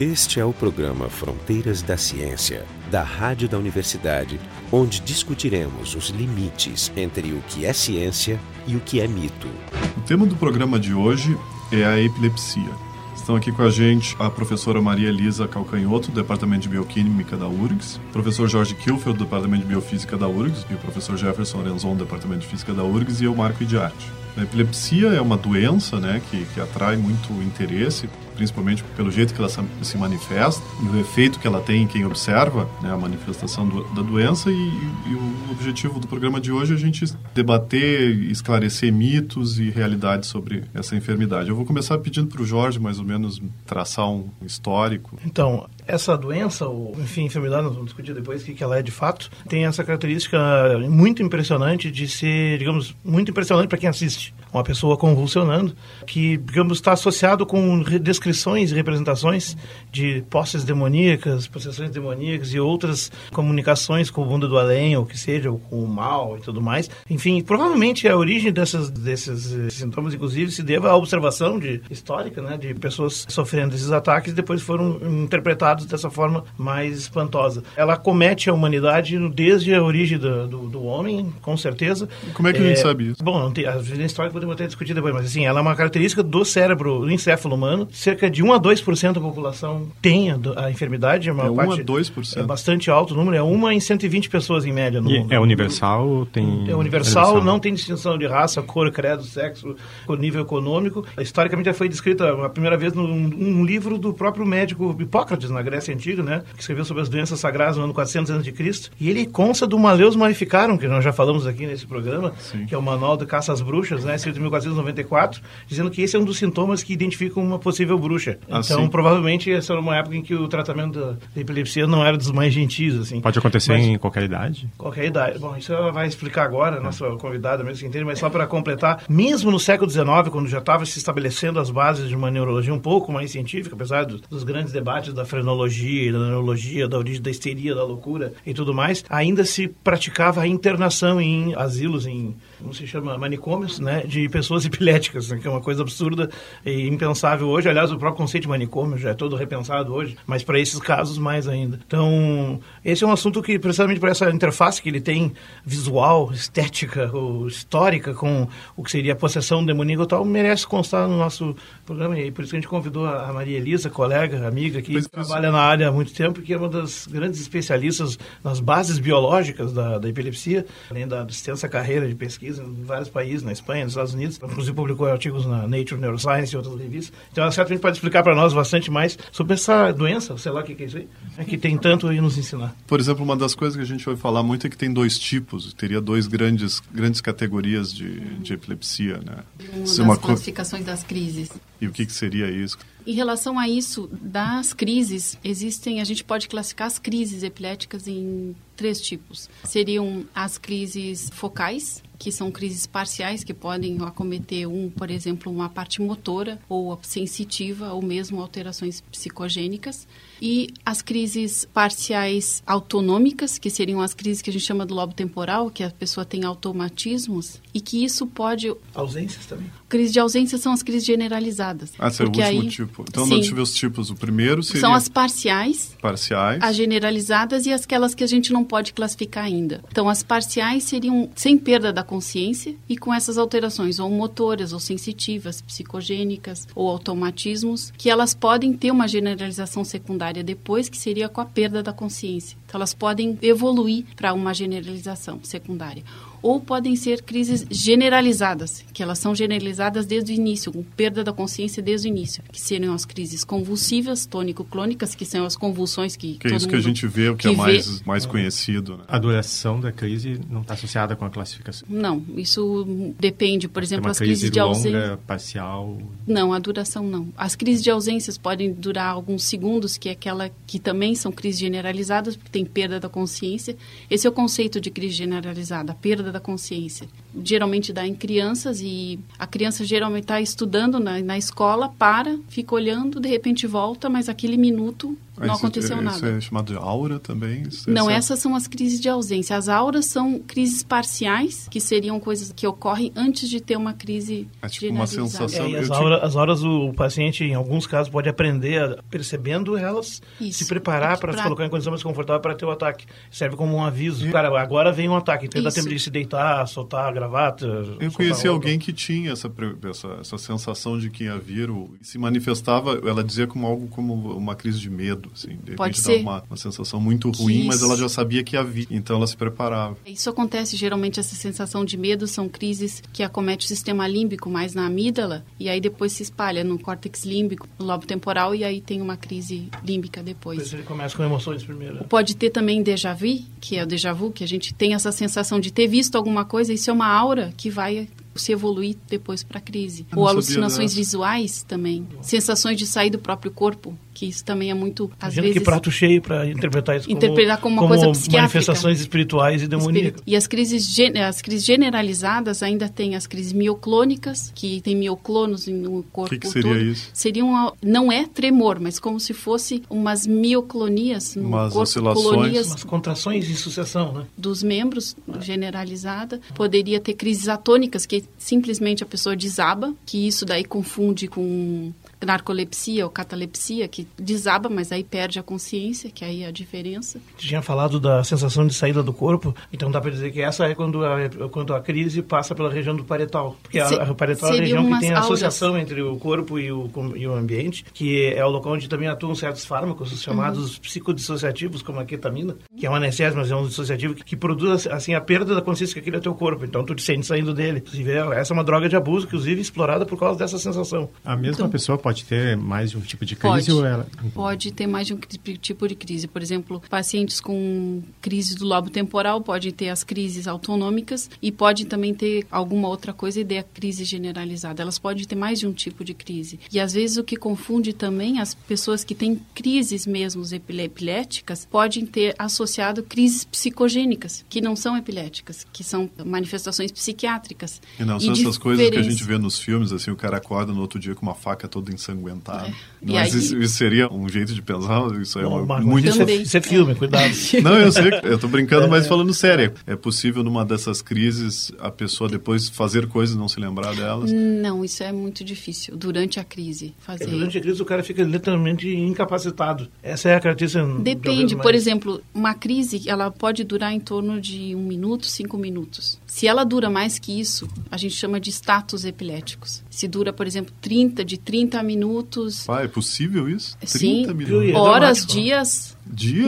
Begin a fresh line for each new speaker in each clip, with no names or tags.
Este é o programa Fronteiras da Ciência, da Rádio da Universidade, onde discutiremos os limites entre o que é ciência e o que é mito.
O tema do programa de hoje é a epilepsia. Estão aqui com a gente a professora Maria Elisa Calcanhoto, do Departamento de Bioquímica da URGS, professor Jorge Kilfeld, do Departamento de Biofísica da URGS, e o professor Jefferson Renzon, do Departamento de Física da URGS, e eu, Marco Idiarte. A epilepsia é uma doença né, que, que atrai muito interesse, principalmente pelo jeito que ela se manifesta e o efeito que ela tem em quem observa né, a manifestação do, da doença. E, e, o objetivo do programa de hoje é a gente debater, esclarecer mitos e realidades sobre essa enfermidade. Eu vou começar pedindo para o Jorge, mais ou menos, traçar um histórico.
Então, essa doença, ou enfim, enfermidade, nós vamos discutir depois o que ela é de fato, tem essa característica muito impressionante de ser, digamos, muito impressionante para quem assiste. Uma pessoa convulsionando, que, digamos, está associado com descrições e representações de posses demoníacas, possessões demoníacas e outras comunicações com o mundo do além, ou que seja, ou com o mal e tudo mais. Enfim, provavelmente a origem dessas, desses sintomas, inclusive, se deva à observação de, histórica, né, de pessoas sofrendo esses ataques e depois foram interpretados dessa forma mais espantosa. Ela comete a humanidade desde a origem do, do, do homem, com certeza.
Como é que é, a gente sabe isso?
Bom, não tem, a história podemos até discutir depois, mas assim, ela é uma característica do cérebro, do encéfalo humano. Cerca de 1 a 2% da população tem a, a enfermidade. É, uma
é 1
parte,
a 2%.
É bastante alto o número, é 1 em 120 pessoas em média no
e
mundo.
É universal? Tem
é universal, universal, não tem distinção de raça, cor, credo, sexo, nível econômico. Historicamente já foi descrita a primeira vez num um livro do próprio médico Hipócrates, na Grécia Antiga, né? que escreveu sobre as doenças sagradas no ano 400 a.C. E ele consta do Maleus Maleficarum, que nós já falamos aqui nesse programa, Sim. que é o Manual de Caça às Bruxas, né, escrito em 1494, dizendo que esse é um dos sintomas que identificam uma possível bruxa. Ah, então, sim. provavelmente, essa era uma época em que o tratamento da epilepsia não era dos mais gentis, assim.
Pode acontecer mas, em qualquer idade?
Qualquer idade. Bom, isso ela vai explicar agora, a nossa convidada mesmo que entende, mas só para completar, mesmo no século XIX, quando já estava se estabelecendo as bases de uma neurologia um pouco mais científica, apesar dos, dos grandes debates da frenologia e da neurologia, da origem da histeria, da loucura e tudo mais, ainda se praticava a internação em asilos, em como se chama, manicômios, né, de pessoas epiléticas, né, que é uma coisa absurda e impensável hoje. Aliás, o próprio conceito de manicômio já é todo repensado hoje, mas para esses casos mais ainda. Então, esse é um assunto que, precisamente por essa interface que ele tem visual, estética ou histórica com o que seria a possessão demoníaca e tal, merece constar no nosso programa. E por isso que a gente convidou a Maria Elisa, colega, amiga, que pois, trabalha na área há muito tempo, que é uma das grandes especialistas nas bases biológicas da, da epilepsia, além da extensa carreira de pesquisa pesquisa em vários países, na Espanha, nos Estados Unidos. Inclusive publicou artigos na Nature Neuroscience e outras revistas. Então ela certamente pode explicar para nós bastante mais sobre essa doença, sei lá o que é isso aí, é que tem tanto aí nos ensinar.
Por exemplo, uma das coisas que a gente vai falar muito é que tem dois tipos, teria dois grandes, grandes categorias de, de epilepsia, né?
Uma das uma classificações das crises.
E o que, que seria isso?
Em relação a isso, das crises, existem, a gente pode classificar as crises epiléticas em três tipos. Seriam as crises focais, que são crises parciais que podem acometer um, por exemplo, uma parte motora ou sensitiva ou mesmo alterações psicogênicas e as crises parciais autonômicas, que seriam as crises que a gente chama do lobo temporal, que a pessoa tem automatismos e que isso pode
ausências também.
Crises de ausência são as crises generalizadas.
Ah, esse é o último aí, tipo. Então, sim, eu ver os tipos. O primeiro seria...
São as parciais.
Parciais.
As generalizadas e aquelas que a gente não pode classificar ainda. Então, as parciais seriam sem perda da consciência e com essas alterações, ou motoras, ou sensitivas, psicogênicas, ou automatismos, que elas podem ter uma generalização secundária depois, que seria com a perda da consciência. Então, elas podem evoluir para uma generalização secundária ou podem ser crises generalizadas, que elas são generalizadas desde o início, com perda da consciência desde o início, que seriam as crises convulsivas, tônico-clônicas, que são as convulsões que
Que é isso que a gente vê, o que, que é mais, mais conhecido. Né?
A duração da crise não está associada com a classificação?
Não, isso depende, por exemplo, as
crise
crises de
ausência... parcial?
Não, a duração não. As crises de ausências podem durar alguns segundos, que é aquela que também são crises generalizadas, porque tem perda da consciência. Esse é o conceito de crise generalizada, a perda da consciência. Geralmente dá em crianças e a criança geralmente está estudando na, na escola, para, fica olhando, de repente volta, mas aquele minuto não
Isso-
aconteceu
isso
nada.
é chamado de aura também? Isso-
Não,
essa-
essas são as crises de ausência. As auras são crises parciais, que seriam coisas que ocorrem antes de ter uma crise
É tipo uma sensação-
É, e as,
tive-
horas, as horas o paciente, em alguns casos, pode aprender a- percebendo elas,
Isso.
se preparar para se
Pra-
colocar em condição mais confortável para ter o ataque. Serve como um aviso. Cara, agora vem um ataque, então dá
Isso.
tempo de se deitar, soltar a gravata.
Eu conheci alguém que tinha essa, essa, essa sensação de que ia vir, o- se manifestava, ela dizia como algo como uma crise de medo, assim, de
Pode
repente
ser.
Uma, uma sensação muito ruim, mas ela já sabia que ia vir, então ela se preparava.
Isso acontece geralmente essa sensação de medo são crises que acometem o sistema límbico mais na amígdala e aí depois se espalha no córtex límbico, no lobo temporal e aí tem uma crise límbica
Depois
depois.
ele começa com emoções primeiro.
Pode ter também déjà vu, que é o déjà vu, que a gente tem essa sensação de ter visto alguma coisa, isso é uma aura que vai se evoluir depois para a crise. Ou alucinações visuais também, sensações de sair do próprio corpo, que isso também é muito às
Imagina
vezes
que prato cheio para interpretar isso
Interpretar como uma coisa psiquiátrica.
manifestações espirituais e demoníacas.
Espírito. E as crises, as crises generalizadas ainda tem as crises mioclônicas, que tem mioclonos no corpo
que seria
todo.
isso?
Seriam, a- não é tremor, mas como se fosse umas mioclonias no
Umas
corpo,
oscilações.
colonias
Umas contrações em sucessão, né?
dos membros, generalizada. Poderia ter crises atônicas, que simplesmente a pessoa desaba, que isso daí confunde com narcolepsia ou catalepsia, que desaba, mas aí perde a consciência, que aí é a diferença.
tinha falado da sensação de saída do corpo, então dá para dizer que essa é quando a, quando a crise passa pela região do paretal. Porque a,
Se-
a paretal é a região que tem a
auras.
associação entre o corpo e o, e o ambiente, que é o local onde também atuam certos fármacos, os chamados
Uhum.
psicodissociativos, como a ketamina, que é um anestésico, mas é um dissociativo que, que produz assim a perda da consciência que aquele é teu corpo. Então tu te sente saindo dele. Inclusive, essa é uma droga de abuso, inclusive explorada por causa dessa sensação.
A mesma
Então-
pessoa pode ter mais de um tipo de
Pode.
crise ou ela...
Pode ter mais de um tipo de crise. Por exemplo, pacientes com crise do lobo temporal podem ter as crises autonômicas e pode também ter alguma outra coisa e ter a crise generalizada. Elas podem ter mais de um tipo de crise. E às vezes o que confunde também as pessoas que têm crises mesmo epiléticas podem ter associado crises psicogênicas, que não são epiléticas, que são manifestações psiquiátricas.
E não são essas coisas que a
diferença-
gente vê nos filmes, assim, o cara acorda no outro dia com uma faca toda ensanguentada.
É. E
Mas
aí-
isso, isso seria um jeito de pensar? Isso é uma- muito...
isso, é, isso é filme, cuidado.
Não, eu sei, eu tô brincando, mas falando sério. É possível numa dessas crises a pessoa depois fazer coisas e não se lembrar delas?
Não, isso é muito difícil durante a crise fazer.
Durante a crise o cara fica literalmente incapacitado. Essa é a característica. de
Depende, por exemplo, uma crise ela pode durar em torno de um minuto, cinco minutos. Se ela dura mais que isso, a gente chama de status epiléticos. Se dura, por exemplo, 30, de 30 minutos,
Pá, é possível isso?
Sim.
30 minutos?
Horas, Dias?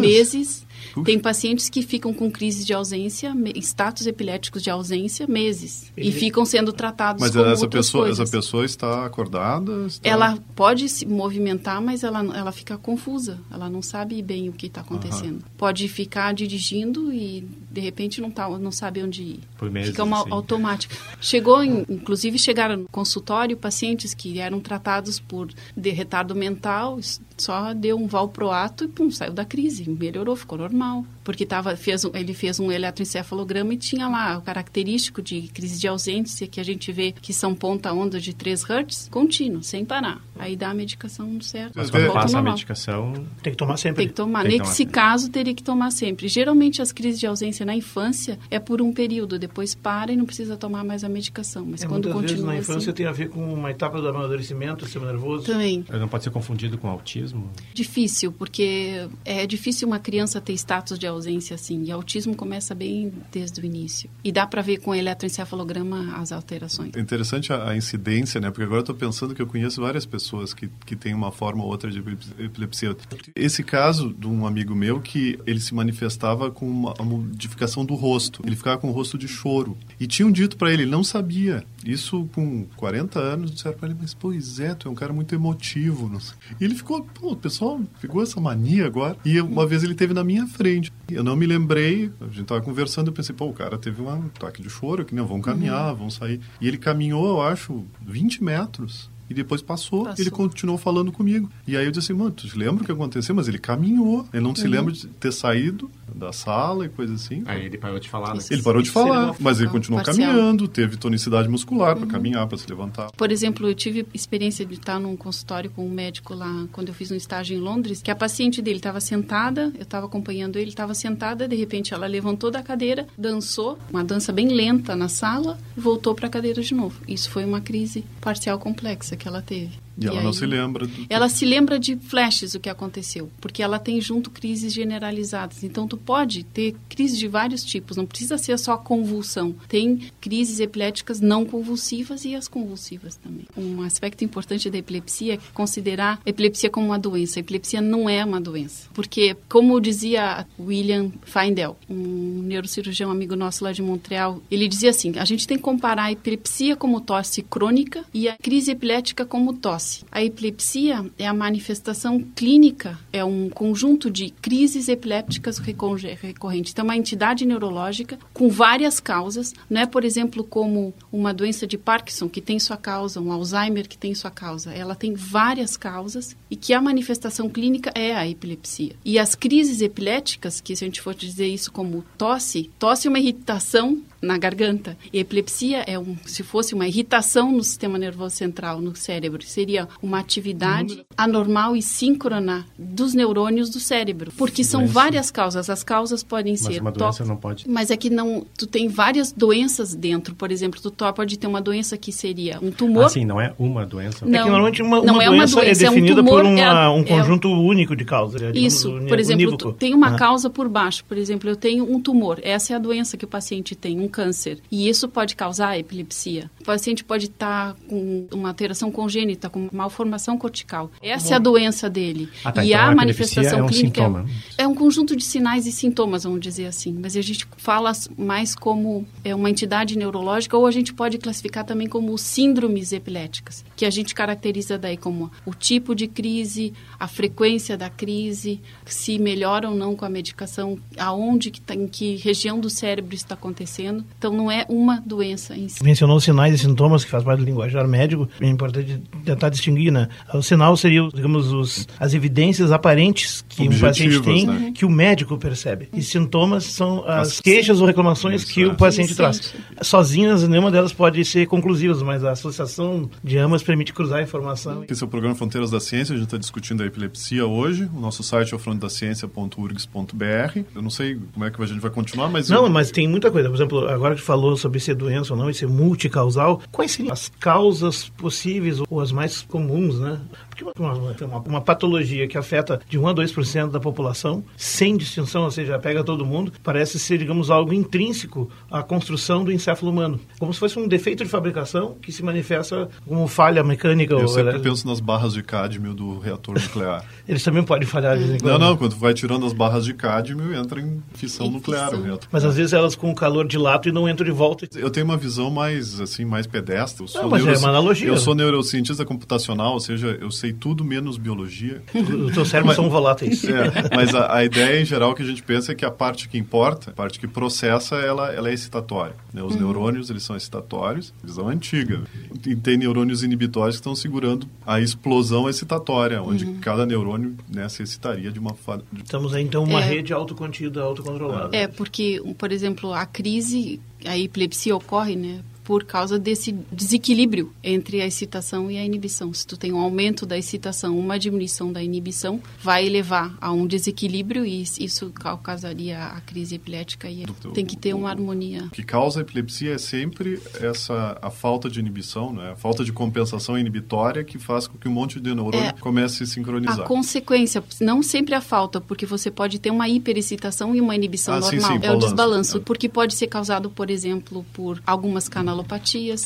meses.
Puxa.
Tem pacientes que ficam com crise de ausência, status epiléticos de ausência, meses. E
Ele-
ficam sendo tratados
Mas
como
essa pessoa,
coisas.
essa pessoa está acordada? Está...
Ela pode se movimentar, mas ela, ela fica confusa. Ela não sabe bem o que está acontecendo. Pode ficar dirigindo e, de repente, não, tá, não sabe onde ir.
Por meses,
fica uma
assim.
automática. Chegou, em- inclusive, chegaram no consultório pacientes que eram tratados por de retardo mental, só deu um valproato e, pum, saiu da crise. Melhorou, ficou normal. Porque tava, fez, um- ele fez um eletroencefalograma e tinha lá o característico de crise de ausência, que a gente vê que são ponta-onda de 3 Hz, contínuo, sem parar. Aí dá a medicação certa.
Mas quando passa a
normal.
medicação,
Tem que tomar sempre.
Tem que tomar.
Tem que
Nesse
tomar.
caso, teria que tomar sempre. Geralmente, as crises de ausência na infância é por um período. Depois para e não precisa tomar mais a medicação. Mas
É,
quando
muitas vezes
continua
na infância
assim,
tem a ver com uma etapa do amadurecimento, sistema nervoso.
também
não pode ser confundido com autismo?
difícil, porque é difícil uma criança ter status de ausência assim. E autismo começa bem desde o início. E dá para ver com eletroencefalograma as alterações.
É interessante a, a incidência, né? Porque agora eu estou pensando que eu conheço várias pessoas que, que têm uma forma ou outra de epilep- epilepsia. Esse caso de um amigo meu que ele se manifestava com uma, uma modificação do rosto. Ele ficava com o rosto de choro. E tinham dito para ele não sabia. Isso com 40 anos, disseram para ele, mas pois é, tu é um cara muito emotivo. não sei. E ele ficou, pô, o pessoal pegou essa mania agora. E uma vez ele teve na minha frente. Eu não me lembrei, a gente tava conversando, eu pensei, pô, o cara teve um ataque de choro, que não, vamos caminhar, vamos sair. E ele caminhou, eu acho, 20 metros. E depois passou,
Passou.
ele continuou falando comigo. E aí eu disse assim, mano, tu te lembra o que aconteceu? Mas ele caminhou, ele não se
Uhum.
lembra de ter saído da sala e coisa assim.
Aí ele parou de falar, né?
Ele parou de falar, mas ele continuou
parcial. Uhum.
caminhando, teve tonicidade muscular para caminhar, para se levantar.
Por exemplo, eu tive experiência de estar num consultório com um médico lá, quando eu fiz um estágio em Londres, que a paciente dele estava sentada, eu estava acompanhando ele, estava sentada, de repente ela levantou da cadeira, dançou, uma dança bem lenta na sala, e voltou para a cadeira de novo. Isso foi uma crise parcial complexa que ela teve.
E ela não
aí-
se lembra do
Ela se lembra de flashes o que aconteceu, porque ela tem junto crises generalizadas. Então tu pode ter crises de vários tipos, não precisa ser só convulsão. Tem crises epiléticas não convulsivas e as convulsivas também. Um aspecto importante da epilepsia é considerar a epilepsia como uma doença. A epilepsia não é uma doença, porque como dizia William Feindel, um neurocirurgião amigo nosso lá de Montreal, ele dizia assim: a gente tem que comparar a epilepsia como tosse crônica e a crise epilética como tosse. A epilepsia é a manifestação clínica, é um conjunto de crises epilépticas recorre- recorrentes. Então, é uma entidade neurológica com várias causas. Não é, por exemplo, como uma doença de Parkinson, que tem sua causa, um Alzheimer, que tem sua causa. Ela tem várias causas e que a manifestação clínica é a epilepsia. E as crises epiléticas, que se a gente for dizer isso como tosse, tosse é uma irritação na garganta. E epilepsia é um, se fosse uma irritação no sistema nervoso central, no cérebro, seria uma atividade anormal e síncrona dos neurônios do cérebro, porque são
Doença.
várias causas. As causas podem
Mas
ser
uma doença não pode.
mas é que não, tu tem várias doenças dentro. Por exemplo, tu pode ter uma doença que seria um tumor.
Assim, não é uma doença.
Não.
É que normalmente uma,
não
uma
é uma
doença,
doença,
é
é um
definida
tumor,
por uma-
é a-
um
é-
conjunto único de causas. é,
Isso, por exemplo, tem uma
Ah.
causa por baixo. Por exemplo, eu tenho um tumor. Essa é a doença que o paciente tem, um câncer. E isso pode causar epilepsia. O paciente pode estar com uma alteração congênita, com malformação cortical. Essa é a doença dele.
Ah, tá,
e
então
a
a
manifestação
é um
clínica
sintoma.
é um conjunto de sinais e sintomas, vamos dizer assim. Mas a gente fala mais como é uma entidade neurológica ou a gente pode classificar também como síndromes epiléticas, que a gente caracteriza daí como o tipo de crise, a frequência da crise, se melhora ou não com a medicação, aonde que tá, em que região do cérebro está acontecendo. Então não é uma doença em si.
Mencionou sinais sintomas, que faz parte do linguajar médico, é importante tentar distinguir, né? O sinal seria, digamos, os, as evidências aparentes que um paciente tem,
né?
que o médico percebe. E sintomas são as
As-
queixas ou reclamações
Isso,
que o paciente traz. Sozinhas, nenhuma delas pode ser conclusivas, mas a associação de ambas permite cruzar a informação.
Esse é o programa Fronteiras da Ciência, a gente está discutindo a epilepsia hoje. O nosso site é o frontedaciencia.urgs.br. Eu não sei como é que a gente vai continuar, mas...
Não,
eu-
mas tem muita coisa. Por exemplo, agora que falou sobre ser doença ou não e ser multicausal, quais seriam as causas possíveis ou as mais comuns, né? Porque uma, uma, uma patologia que afeta de 1 a 2% da população, sem distinção, ou seja, pega todo mundo, parece ser, digamos, algo intrínseco à construção do encéfalo humano. Como se fosse um defeito de fabricação que se manifesta como falha mecânica.
Eu
ou,
sempre
né?
penso nas barras de cádmio do reator nuclear.
Eles também podem falhar de vez em
não,
quando.
não, quando vai tirando as barras de cádmio, entra em fissão nuclear
fissão.
o reator.
Mas às vezes elas com o calor dilatam e não entram de volta.
Eu tenho uma visão mais, assim, mais pedestre. Eu sou
Não, mas é uma analogia.
Eu sou neurocientista computacional, ou seja, eu sei tudo menos biologia.
Os teus cérebros são voláteis.
É, mas a, a ideia em geral que a gente pensa é que a parte que importa, a parte que processa, ela, ela é excitatória. né? Os neurônios, eles são excitatórios, visão antiga. E tem neurônios inibitórios que estão segurando a explosão excitatória, onde cada neurônio né, se excitaria de uma forma...
Estamos aí, então, uma
É.
rede autocontida, autocontrolada.
É, porque, por exemplo, a crise, a epilepsia ocorre, né? Por causa desse desequilíbrio entre a excitação e a inibição. Se tu tem um aumento da excitação, uma diminuição da inibição, vai levar a um desequilíbrio e isso causaria a crise epilética e
Do-
tem que ter uma harmonia.
O que causa a epilepsia é sempre essa a falta de inibição, né? a falta de compensação inibitória que faz com que um monte de neurônio
É.
comece a se
A
sincronizar.
consequência, não sempre a falta, porque você pode ter uma hiperexcitação e uma inibição
Ah, sim,
normal.
sim,
é o
balanço.
desbalanço,
É.
porque pode ser causado, por exemplo, por algumas canalopatias.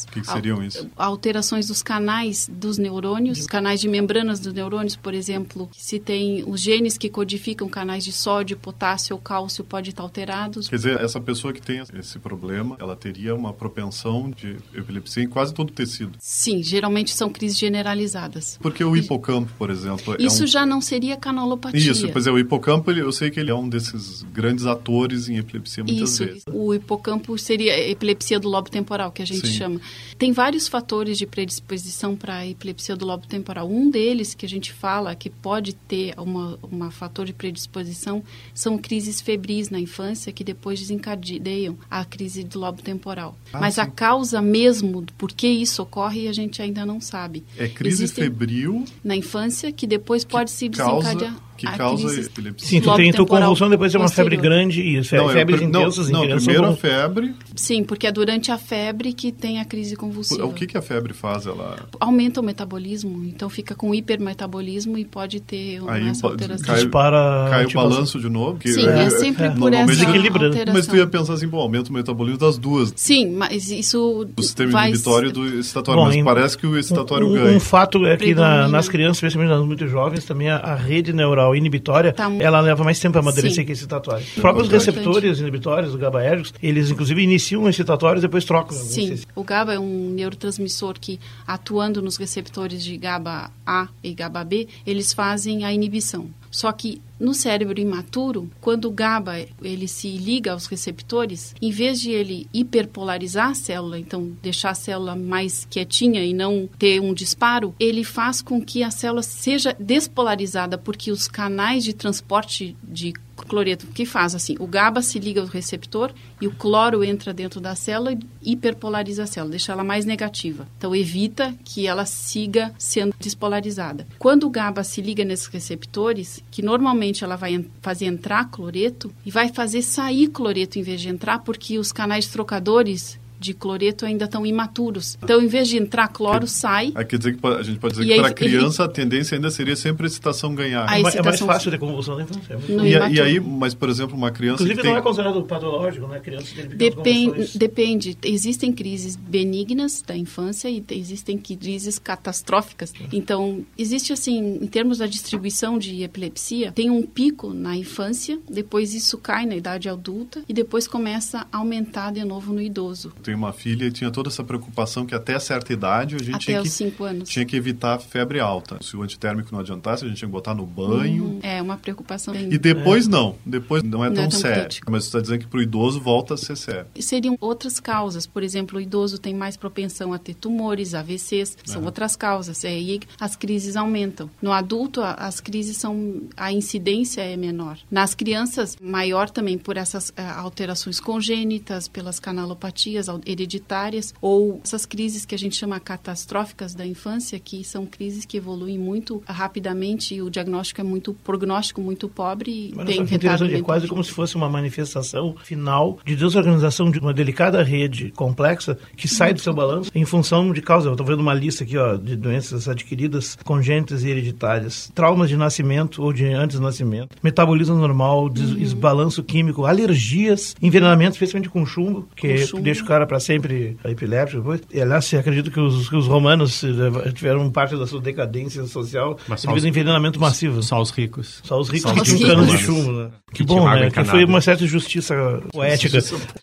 O que que seriam isso?
Alterações dos canais dos neurônios, canais de membranas dos neurônios, por exemplo. Se tem os genes que codificam canais de sódio, potássio ou cálcio, pode estar alterados.
Quer dizer, essa pessoa que tem esse problema, ela teria uma propensão de epilepsia em quase todo o tecido.
Sim, geralmente são crises generalizadas.
Porque o hipocampo, por exemplo,
Isso
é um...
já não seria canalopatia.
Isso, pois é, o hipocampo, eu sei que ele é um desses grandes atores em epilepsia muitas
Isso,
vezes.
o hipocampo seria a epilepsia do lobo temporal, que a gente
Sim.
chama. Tem vários fatores de predisposição para a epilepsia do lobo temporal. Um deles que a gente fala que pode ter uma, uma fator de predisposição são crises febris na infância que depois desencadeiam a crise do lobo temporal.
Ah,
Mas a
sim.
causa mesmo do por que isso ocorre a gente ainda não sabe.
É crise febril
na infância que depois pode se desencadear
que
a
causa
crise
epilepsia.
Sim, tu tem tu convulsão, depois tem uma febre
posterior.
grande e fe-
Não, é o
febres
não,
intensas em
não,
crianças.
primeiro a febre.
Sim, porque é durante a febre que tem a crise convulsiva.
O que, que a febre faz? Ela
Aumenta o metabolismo, então fica com hipermetabolismo e pode ter uma
Aí
essa alteração.
cai-
Dispara,
cai o
tipo,
balanço de novo? Que
Sim, é, sempre
é,
por essa alteração.
Mas tu ia pensar assim, bom, aumenta o metabolismo das duas.
Sim, mas isso
Do sistema
vai...
inibitório e do excitatório.
Bom,
mas
em-
parece que o excitatório
um,
ganha.
um fato é que na- nas crianças, especialmente nas muito jovens, também a, a rede neural inibitória,
Tá
ela leva mais tempo a amadurecer
Sim.
que excitatória. Os próprios
Importante.
receptores inibitórios, os GABAérgicos, eles inclusive iniciam excitatórios e depois trocam. Sei
Sim, o GABA é um neurotransmissor que, atuando nos receptores de GABA A e GABA B, eles fazem a inibição. Só que no cérebro imaturo, quando o GABA ele se liga aos receptores, em vez de ele hiperpolarizar a célula, então deixar a célula mais quietinha e não ter um disparo, ele faz com que a célula seja despolarizada, porque os canais de transporte de cloreto, que faz assim, o GABA se liga ao receptor e o cloro entra dentro da célula e hiperpolariza a célula, deixa ela mais negativa. Então evita que ela siga sendo despolarizada. Quando o GABA se liga nesses receptores, que normalmente ela vai fazer entrar cloreto e vai fazer sair cloreto em vez de entrar, porque os canais trocadores de cloreto ainda estão imaturos. Então, em vez de entrar cloro, sai.
Aí quer dizer que a gente pode dizer
E
que para
ele-
criança a tendência ainda seria sempre a excitação ganhar.
A
É, mais- é mais
excitação-
fácil ter convulsão na infância. é.
E, e aí, mas por exemplo, uma criança
Inclusive
que tem...
não é considerado patológico, né? Criança tem pequenas
Depende, depende. Existem crises benignas da infância e te- existem crises catastróficas. Então, existe assim, em termos da distribuição de epilepsia, tem um pico na infância, depois isso cai na idade adulta e depois começa a aumentar de novo no idoso,
Tem uma filha e tinha toda essa preocupação que até certa idade a gente
até
tinha que,
5 anos.
tinha que evitar febre alta. Se o antitérmico não adiantasse, a gente tinha que botar no banho.
É uma preocupação. bem-
E depois não, depois não é
Não
tão,
é tão
sério.
crítico.
Mas você está dizendo que para o idoso volta a ser sério.
seriam outras causas. Por exemplo, o idoso tem mais propensão a ter tumores, AVCs, são outras causas. E aí as crises aumentam. No adulto, as crises são. a incidência é menor. Nas crianças, maior também por essas ah, alterações congênitas, pelas canalopatias al- hereditárias, ou essas crises que a gente chama catastróficas da infância, que são crises que evoluem muito rapidamente e o diagnóstico é muito. prognóstico muito pobre e
Mas
tem
que interessante, é quase como se fosse uma manifestação final de desorganização de uma delicada rede complexa que sai do seu balanço em função de causa. Eu estou vendo uma lista aqui ó, de doenças adquiridas, congênitas e hereditárias, traumas de nascimento ou de antes do nascimento, metabolismo normal, des-
Uhum.
desbalanço químico, alergias, envenenamento, especialmente com chumbo, que
Com chumbo.
deixa o cara para sempre epiléptico. depois. E, aliás, se acredito que os, que os romanos eh, tiveram parte da sua decadência social devido ao envenenamento massivo.
Só os ricos.
Só os ricos
Só
que
os
tinham canos de chumbo, né? Que
Que
bom, né? Que foi uma certa justiça poética.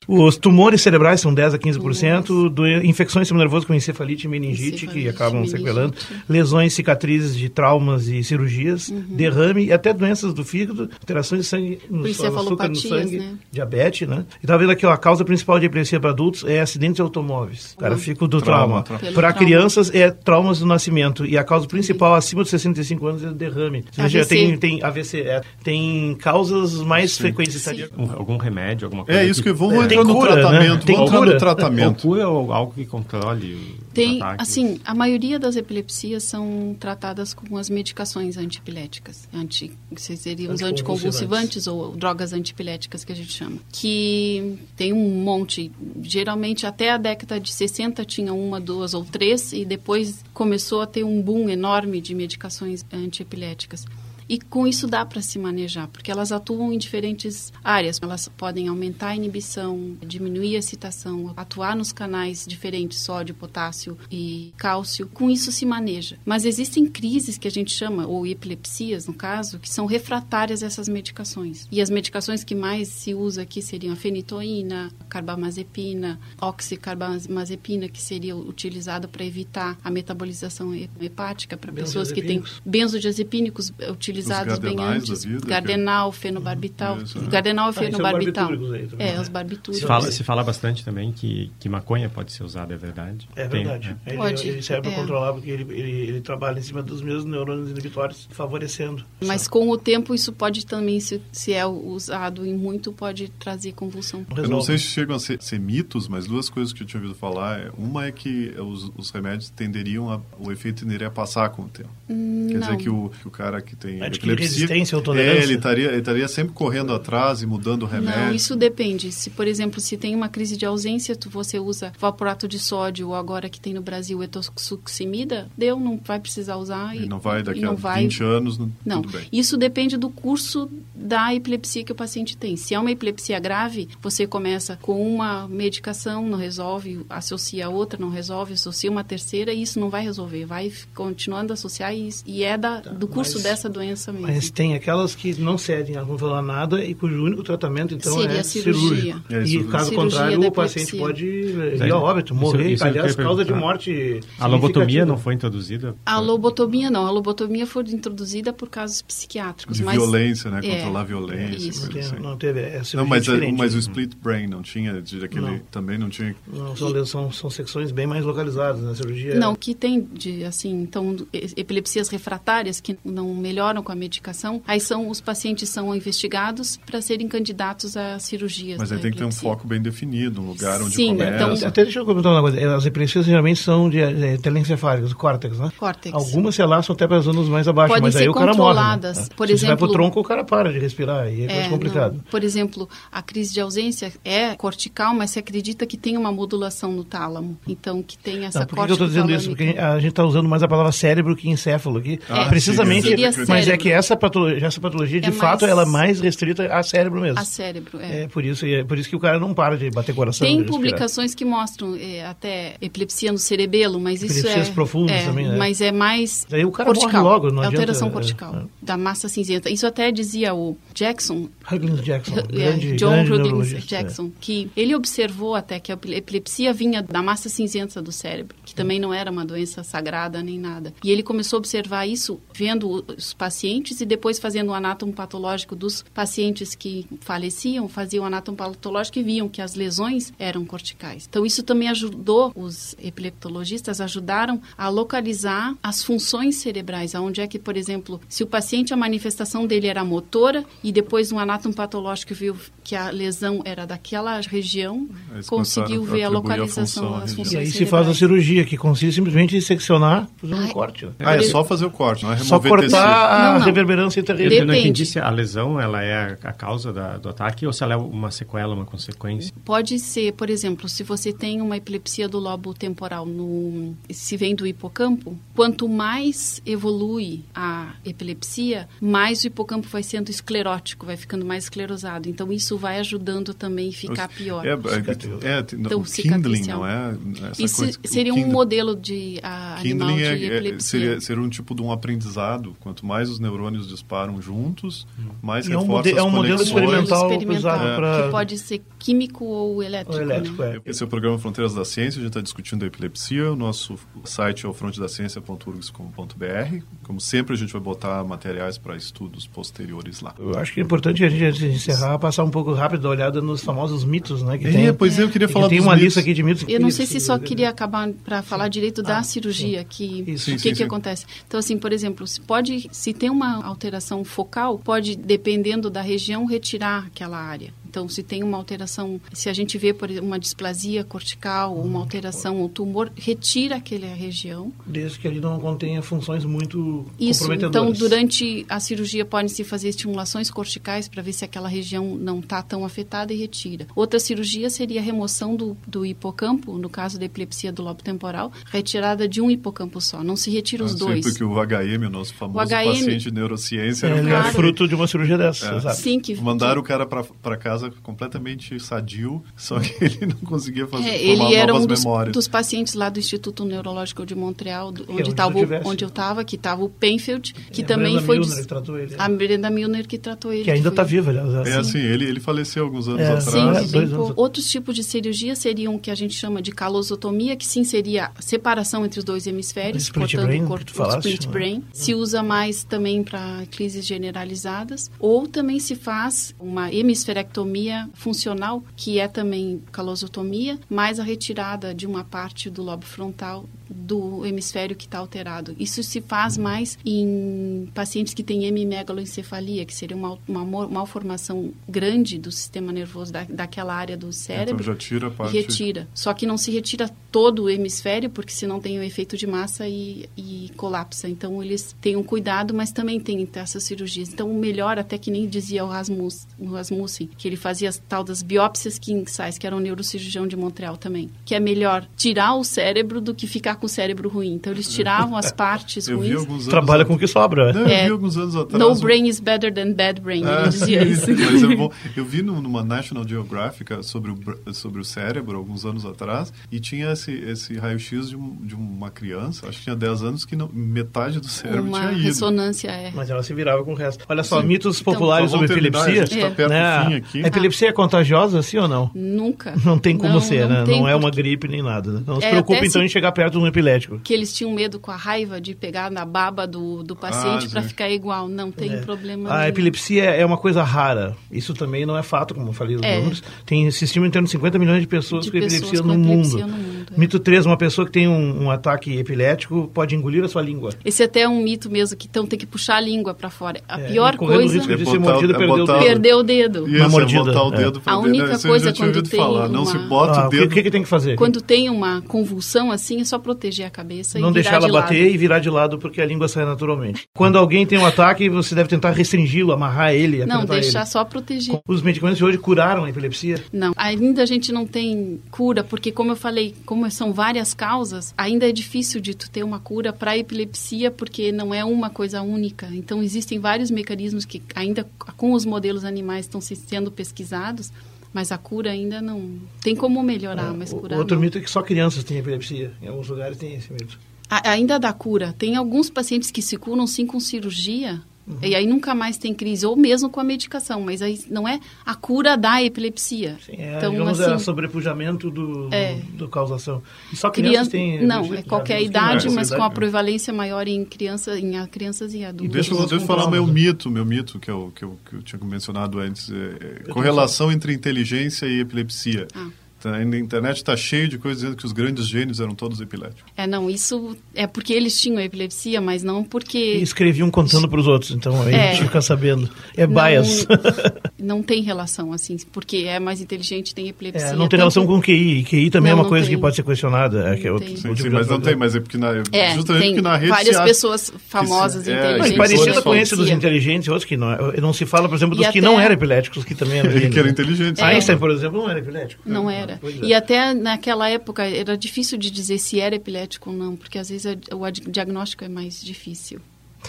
Os tumores cerebrais são 10 a 15%, do, infecções do sistema nervoso com encefalite e meningite, que
Encefalite,
acabam
meningite.
sequelando, lesões, cicatrizes de traumas e cirurgias,
Uhum.
derrame e até doenças do fígado, alterações de sangue, no, açúcar no sangue,
né?
diabetes, né? E tá vendo aqui, ó, a causa principal de epilepsia para adultos é acidentes de automóveis. O cara fica do
Trauma,
trauma.
trauma.
Pelo
Para crianças é traumas do nascimento e a causa principal acima dos 65 anos é derrame. Ou seja, tem, tem AVC, é, tem causas mais frequentes.
Sim.
cardíacas.
Um- algum remédio, alguma coisa
É isso que vamos
É,
entrar
tem
no
cura, né?
tratamento.
Tem
vamos
cura.
no tratamento.
Ou cura ou algo que controle
Tem,
ataques.
assim, a maioria das epilepsias são tratadas com as medicações antiepiléticas, anti, seriam os
Anticonvulsivantes.
anticonvulsivantes ou drogas antiepiléticas que a gente chama, que tem um monte, geralmente até a década de 60 tinha uma, duas ou três e depois começou a ter um boom enorme de medicações antiepiléticas. E com isso dá para se manejar, porque elas atuam em diferentes áreas. Elas podem aumentar a inibição, diminuir a excitação, atuar nos canais diferentes, sódio, potássio e cálcio. Com isso se maneja. Mas existem crises que a gente chama, ou epilepsias no caso, que são refratárias a essas medicações. E as medicações que mais se usa aqui seriam a fenitoína, carbamazepina, oxicarbamazepina, que seria utilizada para evitar a metabolização he- hepática para pessoas que têm
Benzodiazepínicos.
benzodiazepínicos é utilizado utilizados bem antes.
vida, que-
Gardenal, fenobarbital.
Isso, né?
Gardenal e
Ah, são
fenobarbital.
barbitúricos aí também,
É,
né?
os barbitúricos.
Se fala, se fala bastante também que, que maconha pode ser usada, é verdade?
É
Tem,
verdade.
né?
Ele,
Pode,
ele serve para
é.
controlar porque ele, ele, ele trabalha em cima dos mesmos neurônios inibitórios, favorecendo.
Mas com o tempo isso pode também, se, se é usado em muito, pode trazer convulsão.
Eu não sei se chegam a ser, ser mitos, mas duas coisas que eu tinha ouvido falar. é- Uma é que os, os remédios tenderiam a, o efeito tenderia a passar com o tempo. Quer
não.
dizer que o, que o cara que tem Epilepsia,
resistência ou tolerância?
é, ele estaria, ele estaria sempre correndo atrás e mudando o remédio.
Não, isso depende. Se, por exemplo, se tem uma crise de ausência, tu, você usa valproato de sódio ou agora que tem no Brasil etosuximida, deu, não vai precisar usar.
E não vai daqui
e não
a
vai,
20 anos, não,
Não,
tudo bem.
isso depende do curso da epilepsia que o paciente tem. Se é uma epilepsia grave, você começa com uma medicação, não resolve, associa a outra, não resolve, associa uma terceira, e isso não vai resolver. Vai continuando a associar e, e é da, do curso
mas-
dessa doença mesmo.
Mas tem aquelas que não cedem a não falar nada e cujo único tratamento, então,
Seria
é
cirurgia.
cirúrgico.
É,
e
isso-
caso
Cirurgia
contrário, o paciente pode ir
Isso-
a óbito, morrer.
isso eu
Aliás,
queria
causa de morte
A lobotomia não foi introduzida?
A lobotomia não. A lobotomia foi introduzida por casos psiquiátricos.
De
mas
violência, né?
É,
Controlar a violência.
isso.
Tem-
assim.
não teve, é
Não,
cirurgia
mas, a-
diferente.
mas o split brain não tinha, de aquele,
Não.
também não tinha.
Não, são, são, são secções bem mais localizadas na cirurgia.
Não, que tem de assim, então epilepsias refratárias que não melhoram com a medicação, aí são os pacientes são investigados para serem candidatos a cirurgias.
Mas aí
da
tem que ter um foco bem definido, um lugar onde
Sim,
começa.
então-
Até deixa eu comentar uma coisa. As epilepsias geralmente são de é, telencefálicas, córtex, né?
Córtex.
Algumas se alastram até para as zonas mais abaixo,
Podem
mas aí
ser
o cara morre. né?
controladas. Por
Se você vai pro
exemplo-
tronco, o cara para de respirar e é, mais
É,
complicado.
não. Por exemplo, a crise de ausência é cortical, mas se acredita que tem uma modulação no tálamo. Então, que tem essa
Não, por que eu estou dizendo isso? Porque a gente está usando mais a palavra cérebro que encéfalo aqui.
Ah,
Precisamente,
sim,
mas é
cérebro.
que essa patologia, essa patologia de
É
fato,
mais-
ela é mais restrita a cérebro mesmo.
A cérebro, é.
É por isso, é por isso que o cara não para de bater coração.
Tem publicações que mostram é, até epilepsia no cerebelo, mas isso
Epilepsias
é
profundas
é,
também, né?
Mas é mais
Aí o cara
cortical.
logo, não
é
adianta,
alteração
é,
cortical
é.
da massa cinzenta. Isso até dizia o Jackson,
Huggins Jackson,
é,
grande,
John
grande é.
Jackson, que ele observou até que a epilepsia vinha da massa cinzenta do cérebro, que também não era uma doença sagrada nem nada. E ele começou a observar isso vendo os pacientes e depois fazendo o anátomo patológico dos pacientes que faleciam, faziam o anátomo patológico e viam que as lesões eram corticais. Então isso também ajudou os epileptologistas ajudaram a localizar as funções cerebrais, aonde é que, por exemplo, se o paciente a manifestação dele era motora e depois um anátomo patológico viu que a lesão era daquela região,
Eles
conseguiu
a
ver a
a
localização
à
das funções
E aí se faz a cirurgia, que consiste simplesmente em seccionar, fazer um
Ai.
corte.
Ah, é só fazer o corte, não é
Só
remover tecido.
cortar a
Não, não.
reverberância
eu não
Depende.
entendi se a lesão ela é a causa da- do ataque ou se ela é uma sequela, uma consequência.
Pode ser, por exemplo, se você tem uma epilepsia do lobo temporal, no, se vem do hipocampo, quanto mais evolui a epilepsia, mais o hipocampo vai sendo esclerótico, vai ficando mais esclerosado. Então, isso vai ajudando também a ficar pior.
É, é, é, tem-
Então,
o kindling, não é? Essa
Isso
coisa-
seria um modelo de a, animal
Kindling
de
é, é,
epilepsia.
seria, seria um tipo de um aprendizado. Quanto mais os neurônios disparam juntos, mais
E é um,
reforça
mode- é
as
um modelo experimental,
experimental,
usado para...
que pode ser químico ou elétrico.
Ou elétrico,
né?
é.
Esse é o programa Fronteiras da Ciência, a gente está discutindo a epilepsia. O nosso site é o frontedaciencia.urgs.br. Como sempre, a gente vai botar materiais para estudos posteriores lá.
Eu acho que é importante a gente, antes de encerrar, passar um pouco rápido a olhada nos famosos mitos, né? Que
É,
tem,
pois é, eu queria
que
falar
tem
dos
uma
mitos.
lista aqui de mitos.
Eu não
que-
sei se só queria acabar para falar direito da
Ah,
cirurgia, que
Isso.
o
Sim,
que,
sim,
que
sim.
acontece. Então, assim, por exemplo, se pode, se tem uma alteração focal, pode, dependendo da região, retirar aquela área. Então, se tem uma alteração, se a gente vê por exemplo, uma displasia cortical, uma alteração ou tumor, retira aquela região.
Desde que ele não contenha funções muito
Isso, então
comprometedoras.
durante a cirurgia podem-se fazer estimulações corticais para ver se aquela região não está tão afetada e retira. Outra cirurgia seria a remoção do, do hipocampo, no caso da epilepsia do lobo temporal, retirada de um hipocampo só, não se retira os
Ah, sim,
dois.
porque o HM, o nosso famoso
HM
paciente de neurociência,
É,
era um
é
cara
Claro.
fruto de uma cirurgia dessa,
É.
exato.
Sim, que
Mandaram o cara para casa casa completamente sadio, só que ele não conseguia fazer
É, ele era
novas
um dos,
memórias.
dos pacientes lá do Instituto Neurológico de Montreal, do-
é
onde
onde tu tivesse.
onde eu estava, que estava o Penfield, que
É, a
também
Brenda
foi
Milner tratou ele.
a Brenda Milner que tratou ele.
Que ainda está viva, aliás.
É assim, ele, ele faleceu alguns anos
É,
Sim,
atrás.
é,
pouco.
anos.
Outros tipos de cirurgia seriam o que a gente chama de calosotomia, que sim seria a separação entre os dois hemisférios, cortando
brain,
o corpo,
falaste,
split
né?
brain. Se usa mais também para crises generalizadas, ou também se faz uma hemisferectomia funcional, que é também calosotomia, mais a retirada de uma parte do lobo frontal do hemisfério que está alterado. Isso se faz mais em pacientes que têm hemimegaloencefalia, que seria uma, uma malformação grande do sistema nervoso da, daquela área do cérebro.
Então já tira a parte.
retira. Só que não se retira todo o hemisfério, porque senão tem o efeito de massa e, e colapsa. Então eles têm um cuidado, mas também tem essas cirurgias. Então o melhor, até que nem dizia o, Rasmus, o Rasmussen, que ele fazia as tal das biópsias king size, que era um neurocirurgião de Montreal também, que é melhor tirar o cérebro do que ficar com o cérebro ruim. Então eles tiravam as partes
Eu vi
ruins.
alguns anos
Trabalha com o que sobra.
Não, eu
É,
vi alguns anos atrás.
No
um-
brain is better than bad brain,
Ah,
ele dizia
sim,
isso.
Mas é bom. Eu vi num- numa National Geographic sobre o, br- sobre o cérebro, alguns anos atrás, e tinha esse, esse raio-x de, um- de uma criança, acho que tinha 10 anos, que não- metade do cérebro
Uma
tinha ido.
ressonância, é.
Mas ela se virava com o resto. Olha só,
Sim.
mitos
Então,
populares
Só
sobre epilepsia.
A gente tá
É.
perto
Né?
do fim aqui.
A epilepsia é contagiosa, sim ou não?
Nunca.
Não tem como ser, né?
tem
Não é uma gripe nem nada. né? Não se
É,
preocupe então
se-
em chegar perto de um epilético.
que eles tinham medo com a raiva de pegar na baba do, do paciente
Ah,
para ficar igual. Não tem
É.
problema
A
nenhum.
epilepsia é uma coisa rara. Isso também não é fato, como eu falei os
É.
números. Tem, se estima em torno de 50 milhões de pessoas
De
com
pessoas
epilepsia
com
no
epilepsia
mundo.
no mundo.
Mito 3, uma pessoa que tem um, um ataque epilético pode engolir a sua língua.
Esse até é um mito mesmo, que então tem que puxar a língua para fora. A
É,
pior
correndo o
coisa
risco de
É
ser
botar-
mordido
é
perdeu o
botar-
dedo.
perder o dedo.
Isso,
Uma
é
mordida,
botar o
é.
dedo
A única
Isso eu
coisa quando tem
falar. Não
uma-
se bota
Ah,
o
o que,
dedo.
o que que tem que fazer?
Quando tem uma convulsão assim, é só proteger a cabeça
não
e
deixar
virar
ela
de lado.
bater e virar de lado porque a língua sai naturalmente. Quando alguém tem um ataque, você deve tentar restringi-lo, amarrar ele,
Não, deixar
ele.
só proteger.
Os medicamentos de hoje curaram a epilepsia?
Não, ainda a gente não tem cura, porque como eu falei, como são várias causas, ainda é difícil de tu ter uma cura para epilepsia, porque não é uma coisa única. Então existem vários mecanismos que ainda com os modelos animais estão se- sendo pesquisados, mas a cura ainda não tem como melhorar, mas
O-
curar
Outro
não.
mito é que só crianças têm epilepsia. Em alguns lugares tem esse mito.
A- ainda dá cura. Tem alguns pacientes que se curam sim com cirurgia.
Uhum.
E aí nunca mais tem crise, ou mesmo com a medicação, mas aí não é a cura da epilepsia.
Sim, é,
então,
digamos,
assim,
é sobrepujamento do,
É.
do causação. E só crianças
Criança,
têm...
não, é qualquer
vimos que
idade,
é
mas com a
idade.
prevalência maior em, criança, em a- crianças e
E
adultos.
deixa, eu- deixa eu falar meu
traumas.
mito, meu mito, que eu, que eu, que eu tinha mencionado antes. É, é, correlação entre inteligência e epilepsia.
Ah.
Tá, na internet está cheio de coisas dizendo que os grandes gênios eram todos epiléticos.
É, não, isso é porque eles tinham epilepsia, mas não
E
porque
escreviam contando para os outros, então aí
É.
a gente fica sabendo. É
não,
bias.
não tem relação, assim, porque é mais inteligente, tem epilepsia.
É, não tem relação com QI. E QI também é
Não,
uma
não
coisa
tem.
que pode ser questionada. É, que é
Não
outro,
tem.
Sim,
outro
sim,
tipo de
mas não tem, mas é porque na,
É,
justamente porque na rede
várias pessoas famosas,
que se- é,
inteligentes.
Mas parecida com esse dos inteligentes, outros que não. Não se fala, por exemplo, dos
E
que
até-
não eram epiléticos, que também eram
que eram
né?
inteligentes.
É.
Einstein, por exemplo, não era epilético.
Não era.
É.
E até naquela época era difícil de dizer se era epilético ou não, porque às vezes o diagnóstico é mais difícil.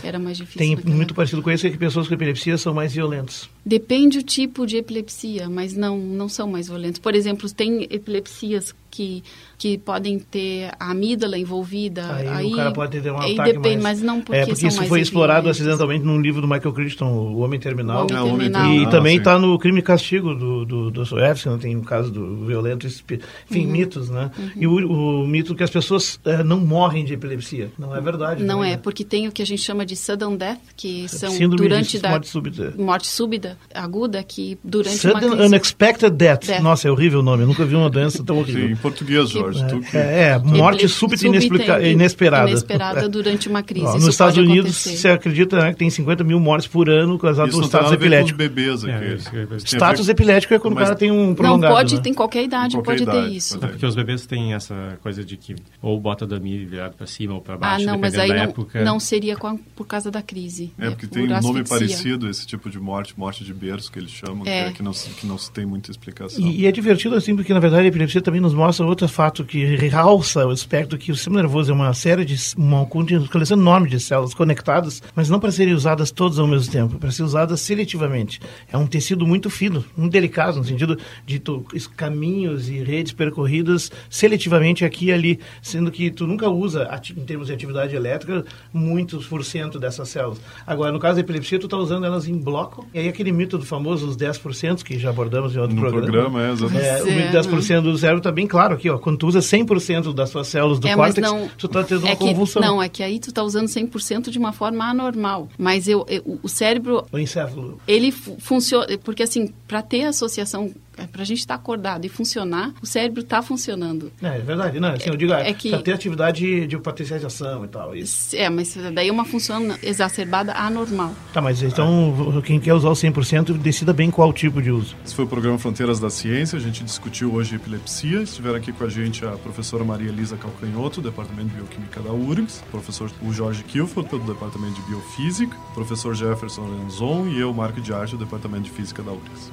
Era mais difícil.
Tem muito
época.
parecido com isso, é que pessoas com epilepsia são mais violentas.
Depende o tipo de epilepsia, mas não, não são mais violentos. Por exemplo, tem epilepsias que, que podem ter a amígdala envolvida.
Aí,
Aí,
o cara pode ter um ataque
depende,
mais...
mas não porque
É, porque isso foi explorado acidentalmente num livro do Michael Crichton, O Homem Terminal.
O Homem
o Homem
Terminal.
E
Terminal,
também
sim.
está no Crime e Castigo do, do, do Dostoiévski, né? tem o caso do violento, enfim,
Uhum.
mitos, né? E o, o mito que as pessoas eh, não morrem de epilepsia. Não é verdade.
Não
também,
é,
né?
porque tem o que a gente chama de sudden death, que são
Síndrome
durante
de
da
morte súbita.
morte súbita aguda, que durante uma
Sudden
crise...
Unexpected death.
Death.
Nossa, é horrível o nome. Eu nunca vi uma doença tão
Sim,
horrível.
em português, Jorge. tu que-
É, é, morte
Epile-
súbita e inesperada.
Inesperada durante uma crise.
Ó, nos Estados
pode
Unidos,
acontecer.
se acredita né, que tem 50 mil mortes por ano causadas por
não tem
status epilético.
bebês aqui.
É,
a ver
Status epilético é quando
Mas-
o cara tem um
Não,
prolongado.
pode,
né?
tem qualquer idade,
Qualquer
pode
idade,
ter isso.
pode
É porque os bebês têm essa coisa de que ou bota da milha virado para cima ou para
Ah,
baixo,
não, mas aí
da
não,
época.
não seria com a- por causa da crise.
É porque
por
tem um nome
asfixia.
parecido, esse tipo de morte, morte de berço que eles chamam,
É.
que, é que não, se- que não se tem muita explicação.
E, e é divertido assim, porque na verdade a epilepsia também nos mostra mostra outro fato que realça o aspecto que o sistema nervoso é uma série de uma coleção enorme de células conectadas, mas não para serem usadas todas ao mesmo tempo, para ser usadas seletivamente. É um tecido muito fino, muito delicado no sentido de tu, caminhos e redes percorridas seletivamente aqui e ali, sendo que tu nunca usa em termos de atividade elétrica muitos por cento dessas células. Agora, no caso da epilepsia, tu está usando elas em bloco. E aí aquele mito do famoso os 10% que já abordamos em outro
no
programa.
programa é, exatamente.
É, o mito 10% do cérebro está bem claro aqui, ó. Quando tu usa 100% das suas células do
é,
córtex,
não,
tu está tendo
é
uma convulsão.
não, é que aí tu está usando 100% de uma forma anormal. Mas eu, eu o cérebro...
O encéfalo.
Ele funciona... Porque, assim, para ter associação para a gente estar tá acordado e funcionar, o cérebro está funcionando.
É, é, verdade. Não, assim, eu digo, é, é que ter atividade de potencialização e tal. Isso.
É, mas daí é uma função exacerbada anormal.
Tá, mas então quem quer usar o 100% decida bem qual tipo de uso.
Esse foi o programa Fronteiras da Ciência. A gente discutiu hoje epilepsia. Estiveram aqui com a gente a professora Maria Elisa Calcanhoto, do Departamento de Bioquímica da URGS, o professor o Jorge Kilford, do Departamento de Biofísica, o professor Jefferson Lenzon e eu, Marco de Arte, do Departamento de Física da URGS.